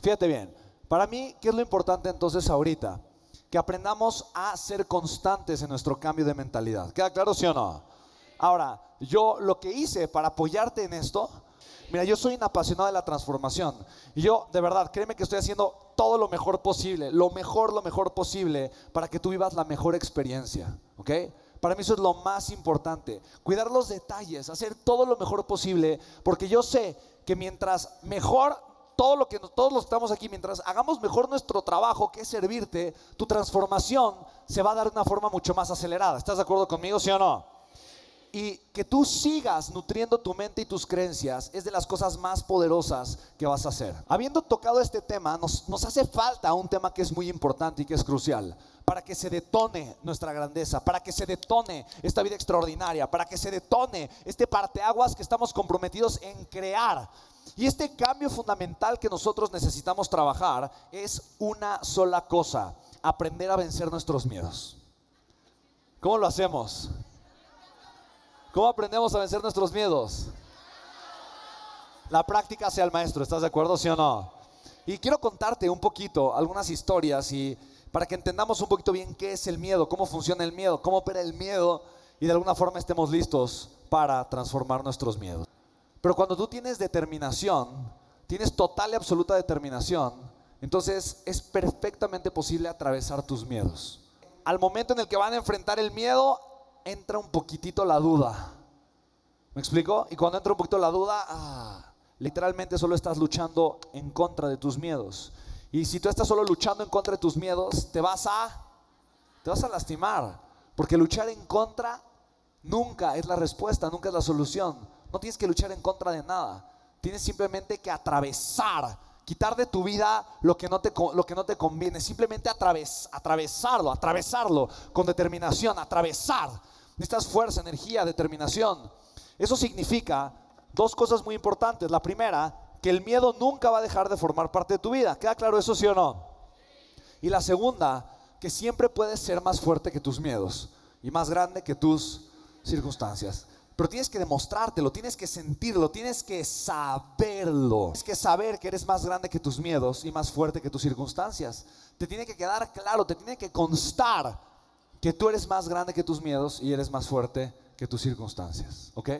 Fíjate bien, para mí, ¿qué es lo importante entonces ahorita? Que aprendamos a ser constantes en nuestro cambio de mentalidad. ¿Queda claro, sí o no? Ahora, yo lo que hice para apoyarte en esto, mira, yo soy un apasionado de la transformación. Yo, de verdad, créeme que estoy haciendo todo lo mejor posible, lo mejor, lo mejor posible, para que tú vivas la mejor experiencia. ¿Ok? Para mí eso es lo más importante. Cuidar los detalles, hacer todo lo mejor posible, porque yo sé que mientras mejor todo lo que todos los estamos aquí, mientras hagamos mejor nuestro trabajo, que es servirte, tu transformación se va a dar de una forma mucho más acelerada. ¿Estás de acuerdo conmigo, sí o no? Y que tú sigas nutriendo tu mente y tus creencias es de las cosas más poderosas que vas a hacer. Habiendo tocado este tema, nos, nos hace falta un tema que es muy importante y que es crucial para que se detone nuestra grandeza, para que se detone esta vida extraordinaria, para que se detone este parteaguas que estamos comprometidos en crear. Y este cambio fundamental que nosotros necesitamos trabajar es una sola cosa, aprender a vencer nuestros miedos. ¿Cómo lo hacemos? ¿Cómo aprendemos a vencer nuestros miedos? La práctica sea el maestro, ¿estás de acuerdo, sí o no? Y quiero contarte un poquito algunas historias y para que entendamos un poquito bien qué es el miedo, cómo funciona el miedo, cómo opera el miedo y de alguna forma estemos listos para transformar nuestros miedos. Pero cuando tú tienes determinación, tienes total y absoluta determinación, entonces es perfectamente posible atravesar tus miedos. Al momento en el que van a enfrentar el miedo, entra un poquitito la duda. ¿Me explico? Y cuando entra un poquito la duda, ah, literalmente solo estás luchando en contra de tus miedos. Y si tú estás solo luchando en contra de tus miedos, te vas a te vas a lastimar, porque luchar en contra nunca es la respuesta, nunca es la solución. No tienes que luchar en contra de nada. Tienes simplemente que atravesar, quitar de tu vida lo que no te, lo que no te conviene. Simplemente atraves, atravesarlo, atravesarlo con determinación, atravesar. Necesitas fuerza, energía, determinación. Eso significa dos cosas muy importantes. La primera, que el miedo nunca va a dejar de formar parte de tu vida. ¿Queda claro eso sí o no? Y la segunda, que siempre puedes ser más fuerte que tus miedos y más grande que tus circunstancias. Pero tienes que demostrártelo, tienes que sentirlo, tienes que saberlo. Tienes que saber que eres más grande que tus miedos y más fuerte que tus circunstancias. Te tiene que quedar claro, te tiene que constar que tú eres más grande que tus miedos y eres más fuerte que tus circunstancias. ¿Ok?